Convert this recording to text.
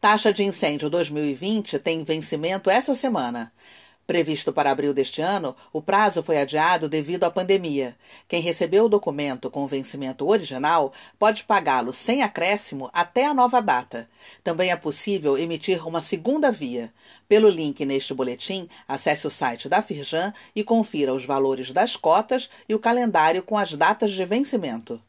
Taxa de incêndio 2020 tem vencimento essa semana. Previsto para abril deste ano, o prazo foi adiado devido à pandemia. Quem recebeu o documento com vencimento original pode pagá-lo sem acréscimo até a nova data. Também é possível emitir uma segunda via. Pelo link neste boletim, acesse o site da Firjan e confira os valores das cotas e o calendário com as datas de vencimento.